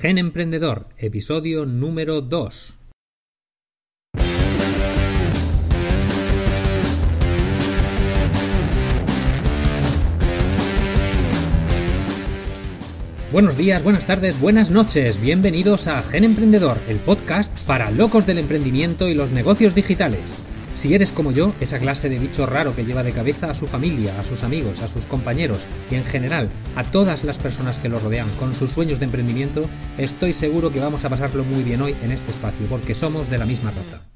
Gen Emprendedor, episodio número 2. Buenos días, buenas tardes, buenas noches. Bienvenidos a Gen Emprendedor, el podcast para locos del emprendimiento y los negocios digitales. Si eres como yo, esa clase de bicho raro que lleva de cabeza a su familia, a sus amigos, a sus compañeros y en general a todas las personas que lo rodean con sus sueños de emprendimiento, estoy seguro que vamos a pasarlo muy bien hoy en este espacio porque somos de la misma raza.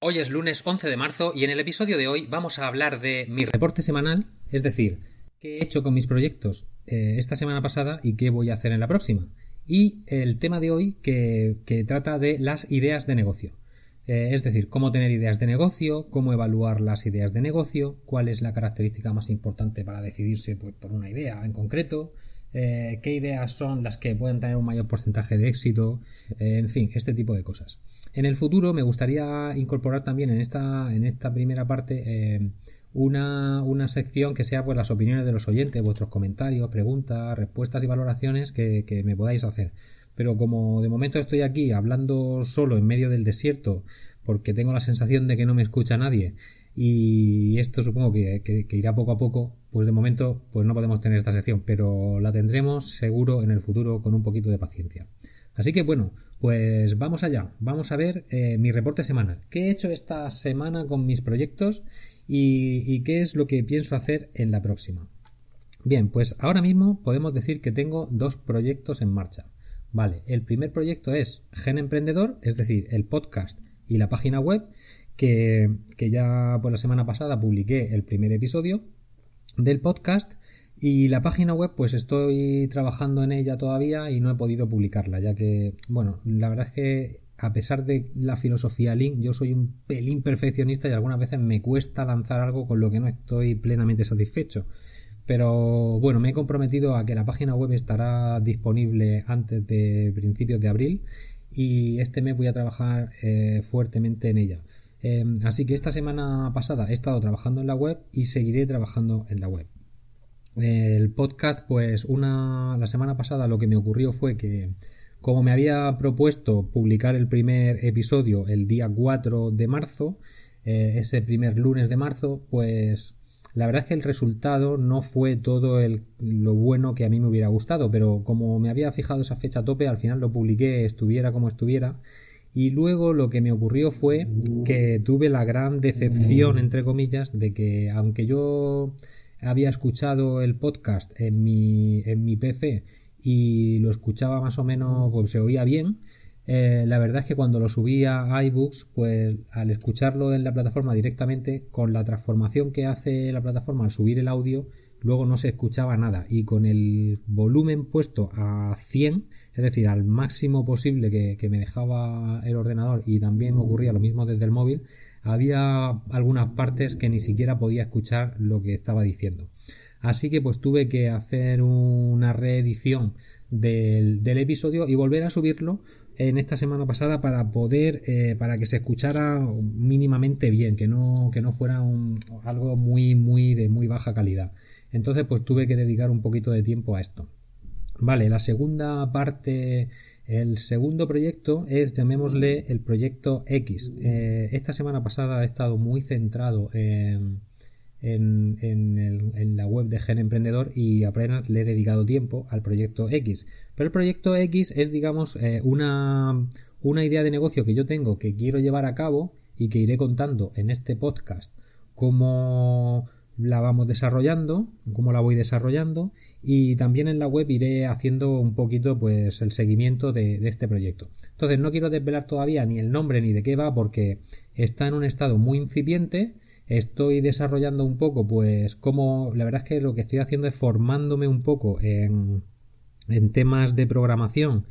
Hoy es lunes 11 de marzo y en el episodio de hoy vamos a hablar de mi reporte semanal, es decir, qué he hecho con mis proyectos eh, esta semana pasada y qué voy a hacer en la próxima. Y el tema de hoy que trata de las ideas de negocio. Eh, es decir, cómo tener ideas de negocio, cómo evaluar las ideas de negocio, cuál es la característica más importante para decidirse pues, por una idea en concreto, eh, qué ideas son las que pueden tener un mayor porcentaje de éxito, eh, en fin, este tipo de cosas. En el futuro me gustaría incorporar también en esta, en esta primera parte una, una, sección que sea pues las opiniones de los oyentes, vuestros comentarios, preguntas, respuestas y valoraciones que, que me podáis hacer pero como de momento estoy aquí hablando solo en medio del desierto porque tengo la sensación de que no me escucha nadie y esto supongo que, irá poco a poco, pues de momento pues no podemos tener esta sección, pero la tendremos seguro en el futuro con un poquito de paciencia. Así que bueno, pues vamos allá, vamos a ver eh, mi reporte semanal. ¿Qué he hecho esta semana con mis proyectos y, y qué es lo que pienso hacer en la próxima? Bien, pues ahora mismo podemos decir que tengo dos proyectos en marcha. Vale, el primer proyecto es Gen Emprendedor, es decir, el podcast y la página web, que, ya por la semana pasada publiqué el primer episodio del podcast y la página web pues estoy trabajando en ella todavía y no he podido publicarla, ya que, bueno, la verdad es que a pesar de la filosofía Link, yo soy un pelín perfeccionista y algunas veces me cuesta lanzar algo con lo que no estoy plenamente satisfecho. Pero bueno, me he comprometido a que la página web estará disponible antes de principios de abril y este mes voy a trabajar eh, fuertemente en ella. Em, así que esta semana pasada he estado trabajando en la web y seguiré trabajando en la web. El podcast, pues una la semana pasada lo que me ocurrió fue que como me había propuesto publicar el primer episodio el día 4 de marzo, eh, ese primer lunes de marzo, pues la verdad es que el resultado no fue todo el, lo bueno que a mí me hubiera gustado, pero como me había fijado esa fecha a tope, al final lo publiqué estuviera como estuviera. Y luego lo que me ocurrió fue que tuve la gran decepción, entre comillas, de que aunque yo había escuchado el podcast en mi, en mi PC y lo escuchaba más o menos, pues se oía bien, eh, la verdad es que cuando lo subí a iBooks, pues al escucharlo en la plataforma directamente, con la transformación que hace la plataforma al subir el audio, luego no se escuchaba nada. Y con el volumen puesto a 100, es decir, al máximo posible que, que me dejaba el ordenador, y también ocurría lo mismo desde el móvil, había algunas partes que ni siquiera podía escuchar lo que estaba diciendo. Así que pues tuve que hacer una reedición del, del episodio y volver a subirlo en esta semana pasada para poder eh, para que se escuchara mínimamente bien que no que no fuera un, algo muy muy de muy baja calidad. Entonces pues tuve que dedicar un poquito de tiempo a esto. Vale la segunda parte el segundo proyecto es llamémosle el proyecto X. Eh, esta semana pasada he estado muy centrado en en, en, la web de Gen Emprendedor y apenas le he dedicado tiempo al proyecto X. Pero el proyecto X es, digamos, eh, una, una idea de negocio que yo tengo que quiero llevar a cabo y que iré contando en este podcast cómo la vamos desarrollando, cómo la voy desarrollando y también en la web iré haciendo un poquito pues el seguimiento de, de, este proyecto. Entonces no quiero desvelar todavía ni el nombre ni de qué va porque está en un estado muy incipiente estoy desarrollando un poco, pues como la verdad es que lo que estoy haciendo es formándome un poco en, en temas de programación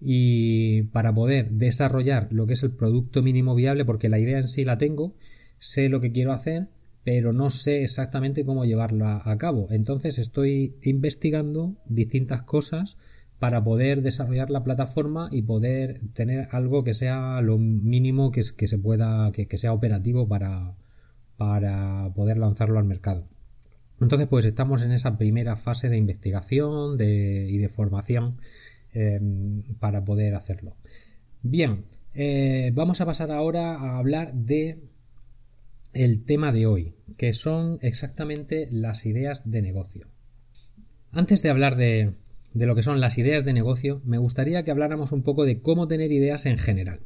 y para poder desarrollar lo que es el producto mínimo viable, porque la idea en sí la tengo, sé lo que quiero hacer, pero no sé exactamente cómo llevarla a cabo. Entonces estoy investigando distintas cosas para poder desarrollar la plataforma y poder tener algo que sea lo mínimo que, que se pueda, que sea operativo para, para poder lanzarlo al mercado. Entonces, pues estamos en esa primera fase de investigación y de formación em, para poder hacerlo. Bien, eh, vamos a pasar ahora a hablar de el tema de hoy, que son exactamente las ideas de negocio. Antes de hablar de, de lo que son las ideas de negocio, me gustaría que habláramos un poco de cómo tener ideas en general.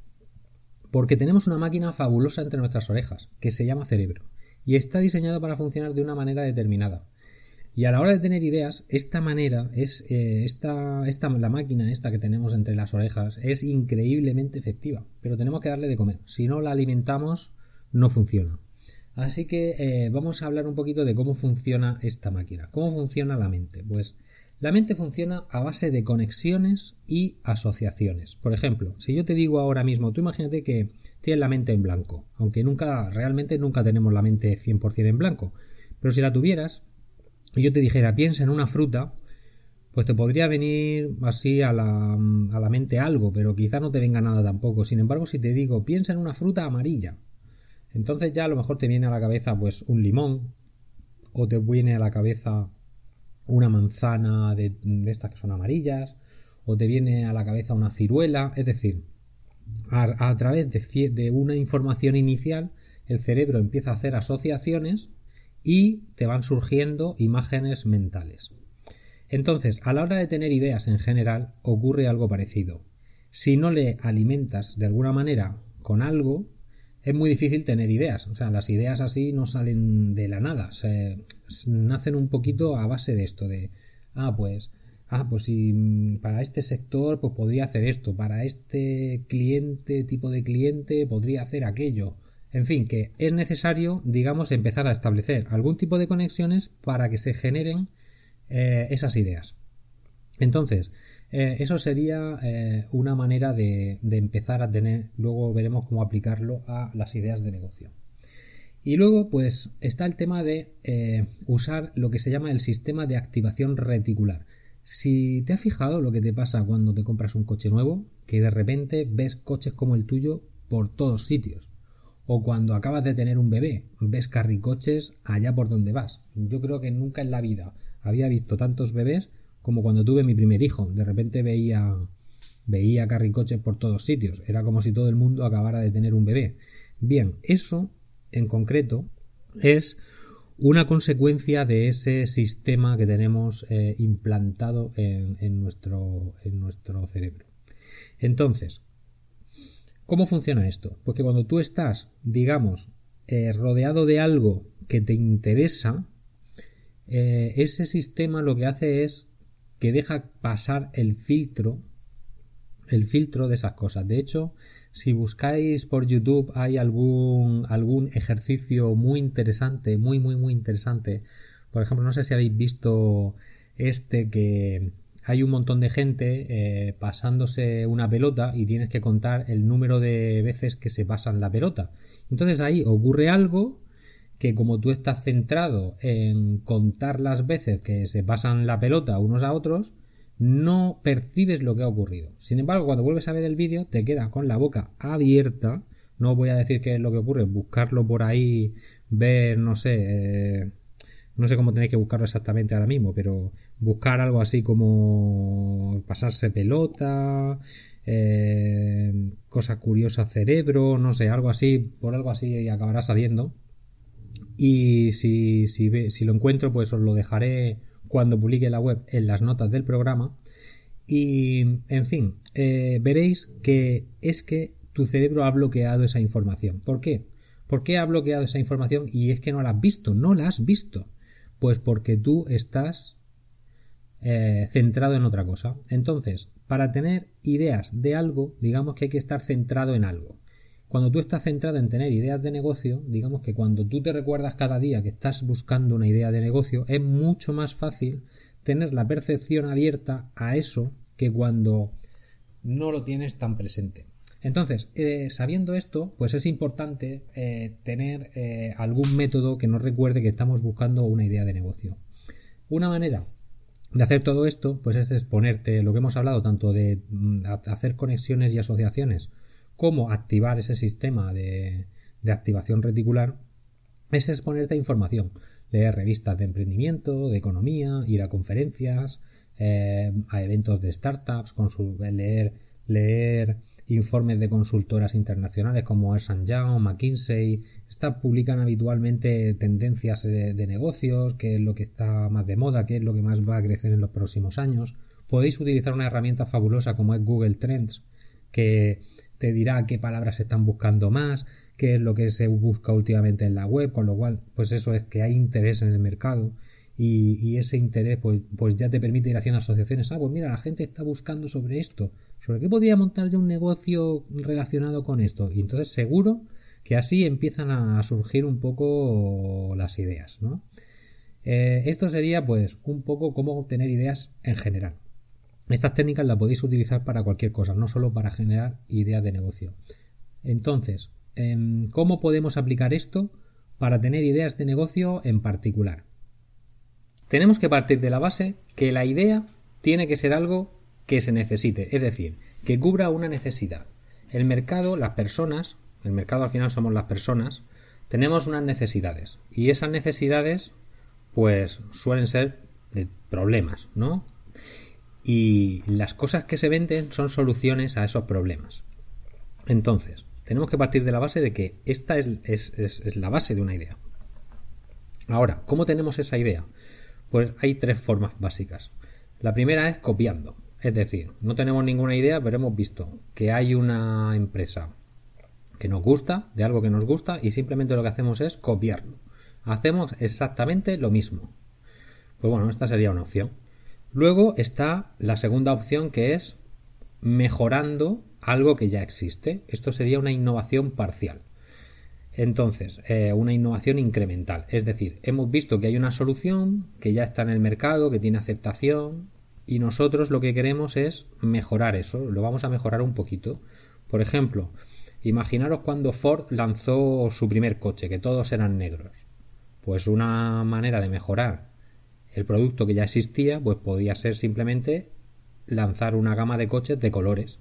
Porque tenemos una máquina fabulosa entre nuestras orejas, que se llama cerebro y está diseñado para funcionar de una manera determinada. Y a la hora de tener ideas, esta manera es eh, esta, esta, la máquina esta que tenemos entre las orejas es increíblemente efectiva, pero tenemos que darle de comer. Si no la alimentamos, no funciona. Así que eh, vamos a hablar un poquito de cómo funciona esta máquina, cómo funciona la mente. Pues la mente funciona a base de conexiones y asociaciones. Por ejemplo, si yo te digo ahora mismo, tú imagínate que tienes la mente en blanco, aunque nunca, realmente nunca tenemos la mente 100% en blanco. Pero si la tuvieras, y yo te dijera, piensa en una fruta, pues te podría venir así a la, a la mente algo, pero quizá no te venga nada tampoco. Sin embargo, si te digo, piensa en una fruta amarilla, entonces ya a lo mejor te viene a la cabeza pues un limón, o te viene a la cabeza una manzana de estas que son amarillas, o te viene a la cabeza una ciruela, es decir, a, través de, de una información inicial, el cerebro empieza a hacer asociaciones y te van surgiendo imágenes mentales. Entonces, a la hora de tener ideas en general, ocurre algo parecido. Si no le alimentas de alguna manera con algo, es muy difícil tener ideas. O sea, las ideas así no salen de la nada. Se, nacen un poquito a base de esto, de, ah, pues ah, pues si mm, para este sector pues podría hacer esto, para este cliente, tipo de cliente, podría hacer aquello. En fin, que es necesario, digamos, empezar a establecer algún tipo de conexiones para que se generen eh, esas ideas. Entonces, eh, eso sería eh, una manera de, de, empezar a tener, luego veremos cómo aplicarlo a las ideas de negocio. Y luego, pues, está el tema de usar lo que se llama el sistema de activación reticular. Si te has fijado lo que te pasa cuando te compras un coche nuevo, que de repente ves coches como el tuyo por todos sitios. O cuando acabas de tener un bebé, ves carricoches allá por donde vas. Yo creo que nunca en la vida había visto tantos bebés como cuando tuve mi primer hijo. De repente veía veía carricoches por todos sitios. Era como si todo el mundo acabara de tener un bebé. Bien, eso en concreto es una consecuencia de ese sistema que tenemos eh, implantado en, nuestro, en nuestro cerebro. Entonces, ¿cómo funciona esto? Porque cuando tú estás, digamos, eh, rodeado de algo que te interesa, eh, ese sistema lo que hace es que deja pasar el filtro, el filtro de esas cosas. De hecho, si buscáis por YouTube hay algún, algún ejercicio muy interesante, muy, muy, muy interesante. Por ejemplo, no sé si habéis visto este que hay un montón de gente eh, pasándose una pelota y tienes que contar el número de veces que se pasan la pelota. Entonces ahí ocurre algo que como tú estás centrado en contar las veces que se pasan la pelota unos a otros, no percibes lo que ha ocurrido. Sin embargo, cuando vuelves a ver el vídeo, te quedas con la boca abierta. No voy a decir qué es lo que ocurre, buscarlo por ahí, ver, no sé, eh, no sé cómo tenéis que buscarlo exactamente ahora mismo, pero buscar algo así como pasarse pelota, eh, cosa curiosa cerebro, no sé, algo así, por algo así acabará saliendo. Y si, si, si lo encuentro, pues os lo dejaré cuando publique la web en las notas del programa. Y, en fin, eh, veréis que es que tu cerebro ha bloqueado esa información. ¿Por qué? ¿Por qué ha bloqueado esa información y es que no la has visto? No la has visto. Pues porque tú estás eh, centrado en otra cosa. Entonces, para tener ideas de algo, digamos que hay que estar centrado en algo. Cuando tú estás centrado en tener ideas de negocio, digamos que cuando tú te recuerdas cada día que estás buscando una idea de negocio, es mucho más fácil tener la percepción abierta a eso que cuando no lo tienes tan presente. Entonces, eh, sabiendo esto, pues es importante eh, tener eh, algún método que nos recuerde que estamos buscando una idea de negocio. Una manera de hacer todo esto, pues es exponerte lo que hemos hablado, tanto de mm, hacer conexiones y asociaciones cómo activar ese sistema de, activación reticular es exponerte a información. leer revistas de emprendimiento, de economía, ir a conferencias, eh, a eventos de startups, leer, informes de consultoras internacionales como Ernst Young, McKinsey. Estas publican habitualmente tendencias de, de negocios, qué es lo que está más de moda, qué es lo que más va a crecer en los próximos años. Podéis utilizar una herramienta fabulosa como es Google Trends, que te dirá qué palabras se están buscando más, qué es lo que se busca últimamente en la web, con lo cual, pues eso es que hay interés en el mercado y, ese interés pues, pues ya te permite ir haciendo asociaciones. Ah, pues mira, la gente está buscando sobre esto, sobre qué podría montar yo un negocio relacionado con esto. Y entonces seguro que así empiezan a surgir un poco las ideas, ¿no? Eh, esto sería pues un poco cómo obtener ideas en general. Estas técnicas las podéis utilizar para cualquier cosa, no solo para generar ideas de negocio. Entonces, em, ¿cómo podemos aplicar esto para tener ideas de negocio en particular? Tenemos que partir de la base que la idea tiene que ser algo que se necesite, es decir, que cubra una necesidad. El mercado, las personas, el mercado al final somos las personas, tenemos unas necesidades y esas necesidades pues suelen ser problemas, ¿no? Y las cosas que se venden son soluciones a esos problemas. Entonces, tenemos que partir de la base de que esta es, la base de una idea. Ahora, ¿cómo tenemos esa idea? Pues hay tres formas básicas. La primera es copiando. Es decir, no tenemos ninguna idea, pero hemos visto que hay una empresa que nos gusta, de algo que nos gusta, y simplemente lo que hacemos es copiarlo. Hacemos exactamente lo mismo. Pues bueno, esta sería una opción. Luego está la segunda opción que es mejorando algo que ya existe. Esto sería una innovación parcial. Entonces, eh, una innovación incremental. Es decir, hemos visto que hay una solución que ya está en el mercado, que tiene aceptación, y nosotros lo que queremos es mejorar eso. Lo vamos a mejorar un poquito. Por ejemplo, imaginaros cuando Ford lanzó su primer coche, que todos eran negros. Pues una manera de mejorar el producto que ya existía, pues podía ser simplemente lanzar una gama de coches de colores.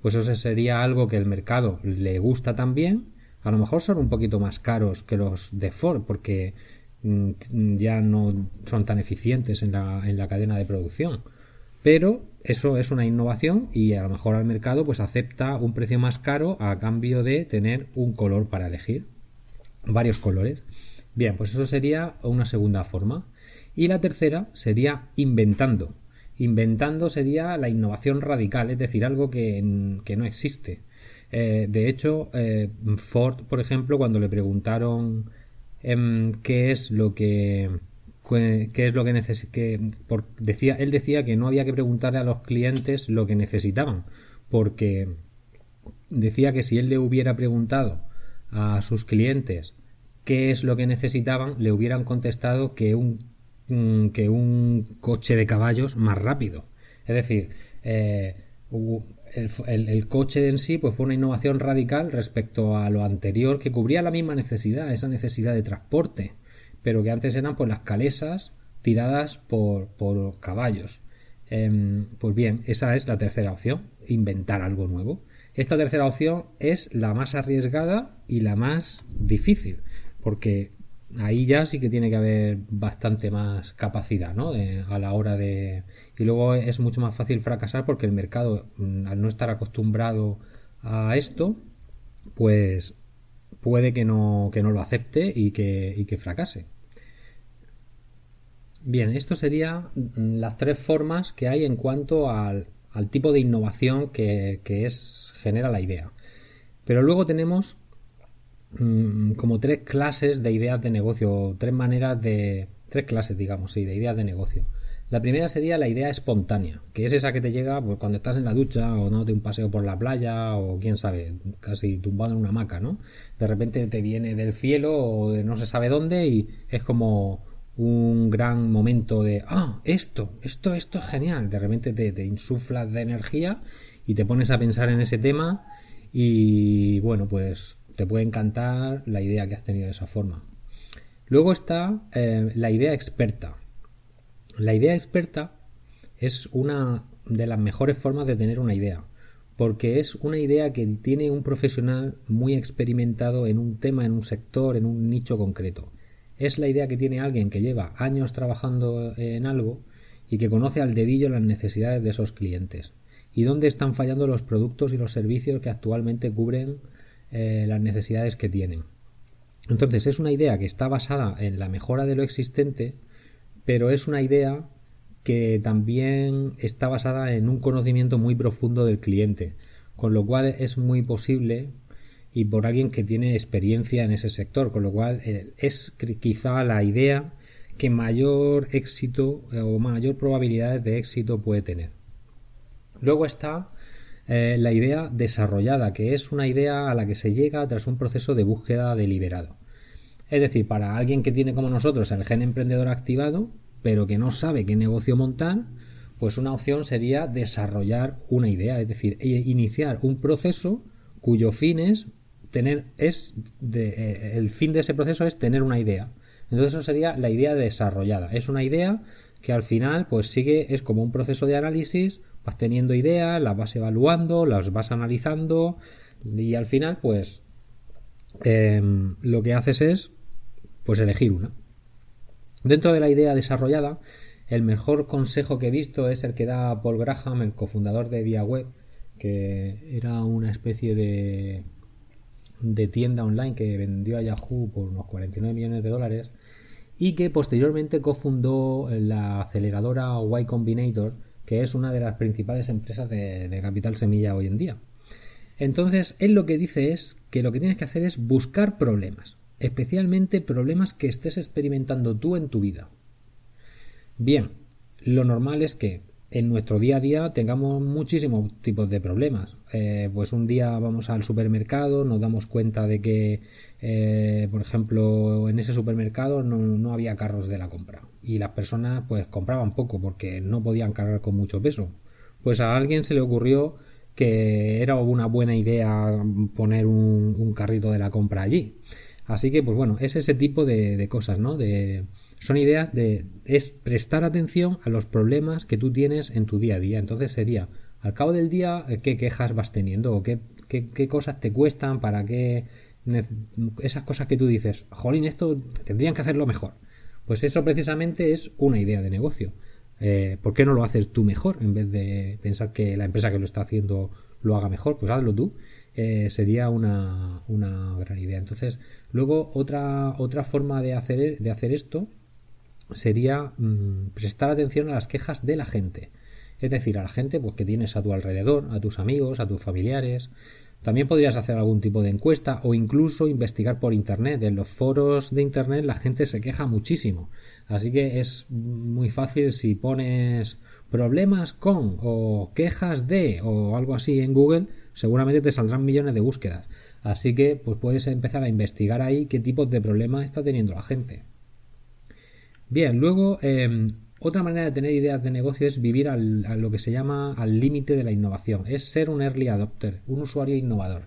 Pues eso sería algo que el mercado le gusta también. A lo mejor son un poquito más caros que los de Ford porque mm, ya no son tan eficientes en la, en la cadena de producción. Pero eso es una innovación y a lo mejor al mercado pues acepta un precio más caro a cambio de tener un color para elegir. Varios colores. Bien, pues eso sería una segunda forma. Y la tercera sería inventando. Inventando sería la innovación radical, es decir, algo que, no existe. Eh, de hecho, eh, Ford, por ejemplo, cuando le preguntaron em, qué es lo que qué es lo que necesita decía él decía que no había que preguntarle a los clientes lo que necesitaban porque decía que si él le hubiera preguntado a sus clientes qué es lo que necesitaban le hubieran contestado que un Mm, que un coche de caballos más rápido. Es decir, eh, el, coche en sí pues fue una innovación radical respecto a lo anterior que cubría la misma necesidad, esa necesidad de transporte, pero que antes eran pues las calesas tiradas por, por caballos. Em, pues bien, esa es la tercera opción, inventar algo nuevo. Esta tercera opción es la más arriesgada y la más difícil, porque ahí ya sí que tiene que haber bastante más capacidad, ¿no? a la hora de... Y luego es mucho más fácil fracasar porque el mercado, mm, al no estar acostumbrado a esto, pues puede que no, que no lo acepte y que, y que fracase. Bien, esto serían mm, las tres formas que hay en cuanto al, al tipo de innovación que, que es, genera la idea. Pero luego tenemos Mm, como tres clases de ideas de negocio, tres maneras de... tres clases, digamos, sí, de ideas de negocio. La primera sería la idea espontánea, que es esa que te llega pues, cuando estás en la ducha o de un paseo por la playa o quién sabe, casi tumbado en una hamaca, ¿no? De repente te viene del cielo o de no se sabe dónde y es como un gran momento de, ah, esto, esto, esto es genial. De repente te, te insuflas de energía y te pones a pensar en ese tema y bueno, pues te puede encantar la idea que has tenido de esa forma. Luego está eh, la idea experta. La idea experta es una de las mejores formas de tener una idea, porque es una idea que tiene un profesional muy experimentado en un tema, en un sector, en un nicho concreto. es la idea que tiene alguien que lleva años trabajando en algo y que conoce al dedillo las necesidades de esos clientes y dónde están fallando los productos y los servicios que actualmente cubren eh, las necesidades que tienen. Entonces es una idea que está basada en la mejora de lo existente, pero es una idea que también está basada en un conocimiento muy profundo del cliente, con lo cual es muy posible y por alguien que tiene experiencia en ese sector, con lo cual eh, es quizá la idea que mayor éxito eh, o mayor probabilidades de éxito puede tener. Luego está eh, la idea desarrollada, que es una idea a la que se llega tras un proceso de búsqueda deliberado. Es decir, para alguien que tiene como nosotros el gen emprendedor activado, pero que no sabe qué negocio montar, pues una opción sería desarrollar una idea, es decir, iniciar un proceso cuyo fin es tener es eh, el fin de ese proceso es tener una idea. Entonces eso sería la idea desarrollada. Es una idea que al final pues sigue es como un proceso de análisis, vas teniendo ideas, las vas evaluando, las vas analizando y al final pues em, lo que haces es pues elegir una. Dentro de la idea desarrollada, el mejor consejo que he visto es el que da Paul Graham, el cofundador de ViaWeb, que era una especie de, de tienda online que vendió a Yahoo por unos 49 millones de dólares y que posteriormente cofundó la aceleradora Y Combinator, que es una de las principales empresas de, capital semilla hoy en día. Entonces, él lo que dice es que lo que tienes que hacer es buscar problemas especialmente problemas que estés experimentando tú en tu vida. Bien, lo normal es que en nuestro día a día tengamos muchísimos tipos de problemas. Eh, pues un día vamos al supermercado, nos damos cuenta de que, eh, por ejemplo, en ese supermercado no, no, había carros de la compra y las personas pues compraban poco porque no podían cargar con mucho peso. Pues a alguien se le ocurrió que era una buena idea poner un, carrito de la compra allí. Así que, pues bueno, es ese tipo de, cosas, ¿no? De, son ideas de es prestar atención a los problemas que tú tienes en tu día a día. Entonces sería, al cabo del día, eh, qué quejas vas teniendo o qué, qué, cosas te cuestan para qué esas cosas que tú dices, jolín, esto tendrían que hacerlo mejor. Pues eso precisamente es una idea de negocio. Eh, ¿Por qué no lo haces tú mejor en vez de pensar que la empresa que lo está haciendo lo haga mejor? Pues hazlo tú. Eh, sería una, una gran idea. Entonces, Luego, otra, otra forma de hacer, de hacer esto sería mm, prestar atención a las quejas de la gente. Es decir, a la gente pues, que tienes a tu alrededor, a tus amigos, a tus familiares. También podrías hacer algún tipo de encuesta o incluso investigar por Internet. En los foros de Internet la gente se queja muchísimo. Así que es muy fácil si pones problemas con o quejas de o algo así en Google, seguramente te saldrán millones de búsquedas. Así que pues puedes empezar a investigar ahí qué tipos de problemas está teniendo la gente. Bien, luego em, otra manera de tener ideas de negocio es vivir al, a lo que se llama al límite de la innovación, es ser un early adopter, un usuario innovador.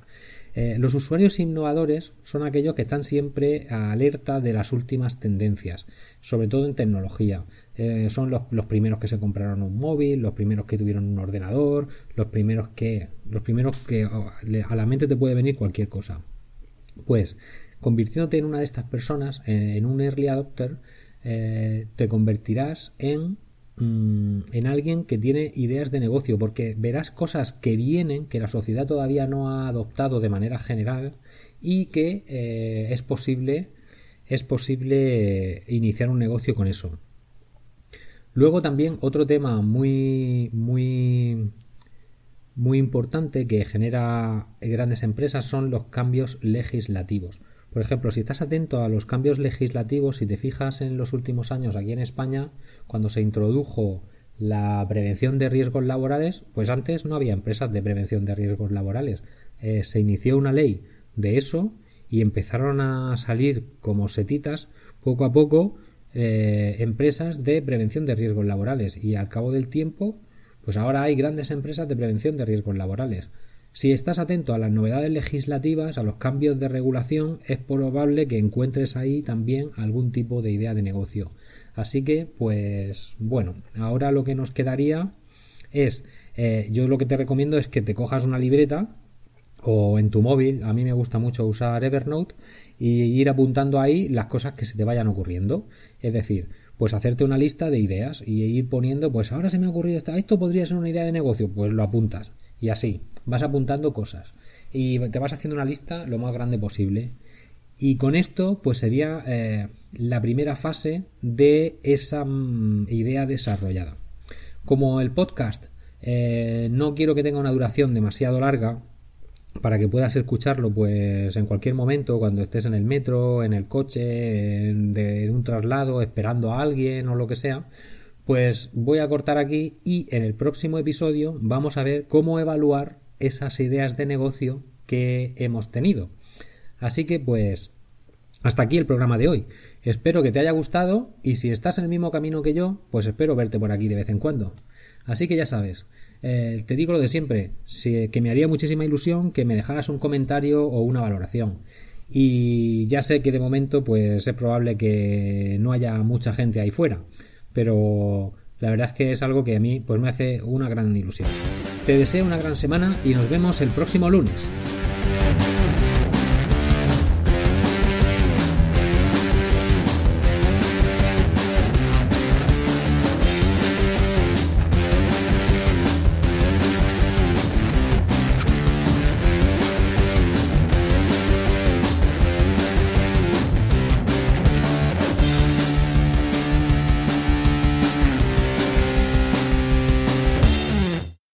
Eh, los usuarios innovadores son aquellos que están siempre alerta de las últimas tendencias, sobre todo en tecnología. Eh, son los, primeros que se compraron un móvil, los primeros que tuvieron un ordenador, los primeros que, los primeros que oh, a la mente te puede venir cualquier cosa. Pues, convirtiéndote en una de estas personas, eh, en un early adopter, eh, te convertirás en, mm, en alguien que tiene ideas de negocio, porque verás cosas que vienen, que la sociedad todavía no ha adoptado de manera general y que es posible es posible iniciar un negocio con eso. Luego también otro tema muy, muy, muy importante que genera grandes empresas son los cambios legislativos. Por ejemplo, si estás atento a los cambios legislativos, si te fijas en los últimos años aquí en España, cuando se introdujo la prevención de riesgos laborales, pues antes no había empresas de prevención de riesgos laborales. Eh, se inició una ley de eso y empezaron a salir como setitas poco a poco eh, empresas de prevención de riesgos laborales y al cabo del tiempo pues ahora hay grandes empresas de prevención de riesgos laborales. Si estás atento a las novedades legislativas, a los cambios de regulación, es probable que encuentres ahí también algún tipo de idea de negocio. Así que, pues bueno, ahora lo que nos quedaría es, eh, yo lo que te recomiendo es que te cojas una libreta o en tu móvil. A mí me gusta mucho usar Evernote y ir apuntando ahí las cosas que se te vayan ocurriendo. Es decir, pues hacerte una lista de ideas y ir poniendo, pues ahora se me ha ocurrido esto, esto podría ser una idea de negocio, pues lo apuntas. Y así, vas apuntando cosas. Y te vas haciendo una lista lo más grande posible. Y con esto, pues sería eh, la primera fase de esa mm, idea desarrollada. Como el podcast eh, no quiero que tenga una duración demasiado larga, para que puedas escucharlo pues en cualquier momento cuando estés en el metro, en el coche, en, un traslado, esperando a alguien o lo que sea, pues voy a cortar aquí y en el próximo episodio vamos a ver cómo evaluar esas ideas de negocio que hemos tenido. Así que pues hasta aquí el programa de hoy. Espero que te haya gustado y si estás en el mismo camino que yo, pues espero verte por aquí de vez en cuando. Así que ya sabes, eh, te digo lo de siempre, que me haría muchísima ilusión que me dejaras un comentario o una valoración. Y ya sé que de momento pues es probable que no haya mucha gente ahí fuera, pero la verdad es que es algo que a mí pues me hace una gran ilusión. Te deseo una gran semana y nos vemos el próximo lunes.